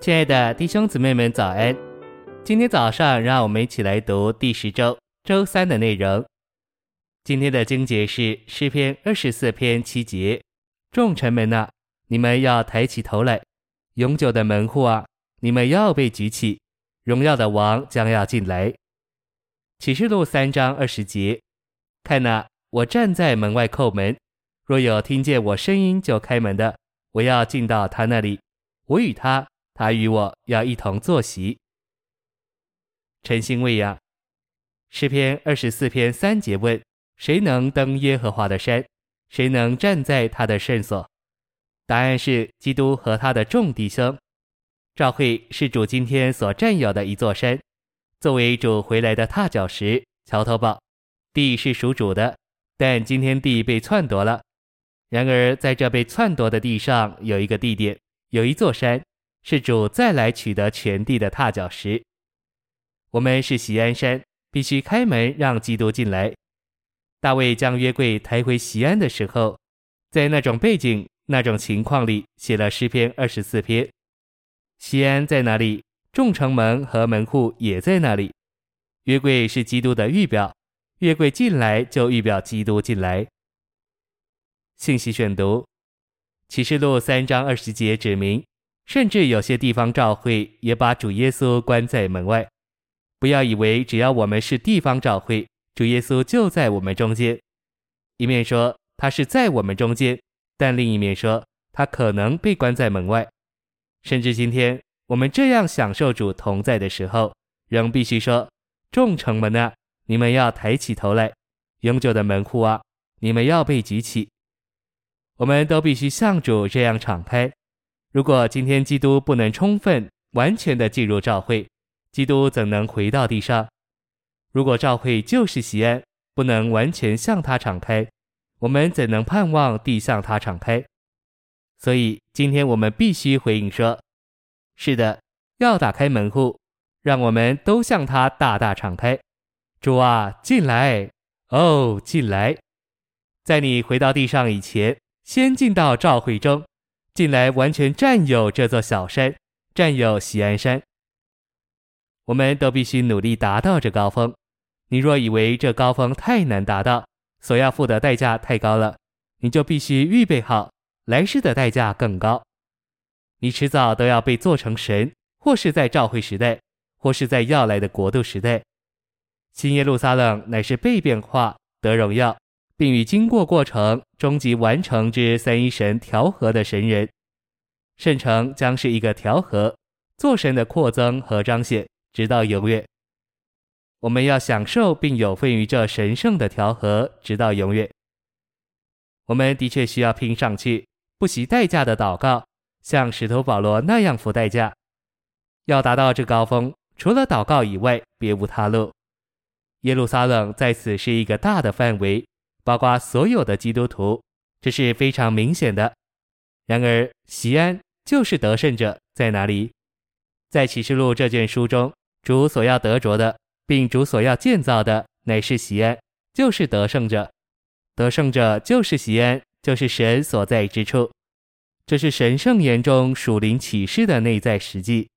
亲爱的弟兄姊妹们，早安！今天早上，让我们一起来读第十周周三的内容。今天的经节是诗篇二十四篇七节：众臣们呐，你们要抬起头来；永久的门户啊，你们要被举起。荣耀的王将要进来。启示录三章二十节：看呐，我站在门外叩门，若有听见我声音就开门的，我要进到他那里，我与他。他与我要一同坐席。晨星喂养，诗篇二十四篇三节问：谁能登耶和华的山？谁能站在他的圣所？答案是基督和他的众弟兄。教会是主今天所占有的一座山，作为主回来的踏脚石、桥头堡。地是属主的，但今天地被篡夺了。然而在这被篡夺的地上，有一个地点，有一座山。是主再来取得全地的踏脚石。我们是喜安山，必须开门让基督进来。大卫将约柜抬回西安的时候，在那种背景、那种情况里，写了诗篇二十四篇。西安在哪里？众城门和门户也在那里。约柜是基督的预表，约柜进来就预表基督进来。信息选读：启示录三章二十节指明。甚至有些地方教会也把主耶稣关在门外。不要以为只要我们是地方教会，主耶稣就在我们中间。一面说他是在我们中间，但另一面说他可能被关在门外。甚至今天我们这样享受主同在的时候，仍必须说：众城门啊，你们要抬起头来；永久的门户啊，你们要被举起。我们都必须像主这样敞开。如果今天基督不能充分、完全地进入教会，基督怎能回到地上？如果教会就是锡安，不能完全向他敞开，我们怎能盼望地向他敞开？所以今天我们必须回应说：是的，要打开门户，让我们都向他大大敞开。主啊，进来！哦，进来！在你回到地上以前，先进到教会中。进来，完全占有这座小山，占有喜安山。我们都必须努力达到这高峰。你若以为这高峰太难达到，所要付的代价太高了，你就必须预备好，来世的代价更高。你迟早都要被做成神，或是在召会时代，或是在要来的国度时代。新耶路撒冷乃是被变化得荣耀。并与经过过程、终极完成之三一神调和的神人，圣城将是一个调和，做神的扩增和彰显，直到永远。我们要享受并有份于这神圣的调和，直到永远。我们的确需要拼上去，不惜代价的祷告，像使徒保罗那样付代价。要达到这高峰，除了祷告以外，别无他路。耶路撒冷在此是一个大的范围。包括所有的基督徒，这是非常明显的。然而，锡安就是得胜者在哪里？在启示录这卷书中，主所要得着的，并主所要建造的，乃是锡安，就是得胜者。得胜者就是锡安，就是神所在之处。这是神圣言中属灵启示的内在实际。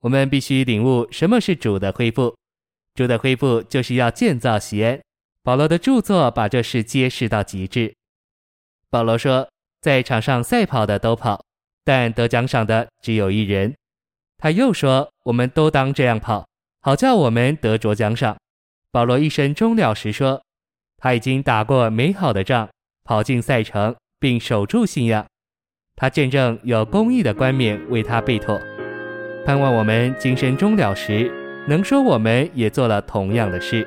我们必须领悟什么是主的恢复。主的恢复就是要建造锡安。保罗的著作把这事揭示到极致。保罗说，在场上赛跑的都跑，但得奖赏的只有一人。他又说，我们都当这样跑，好叫我们得着奖赏。保罗一生终了时说，他已经打过美好的仗，跑进赛程，并守住信仰。他见证有公义的冠冕为他备妥，盼望我们今生终了时，能说我们也做了同样的事。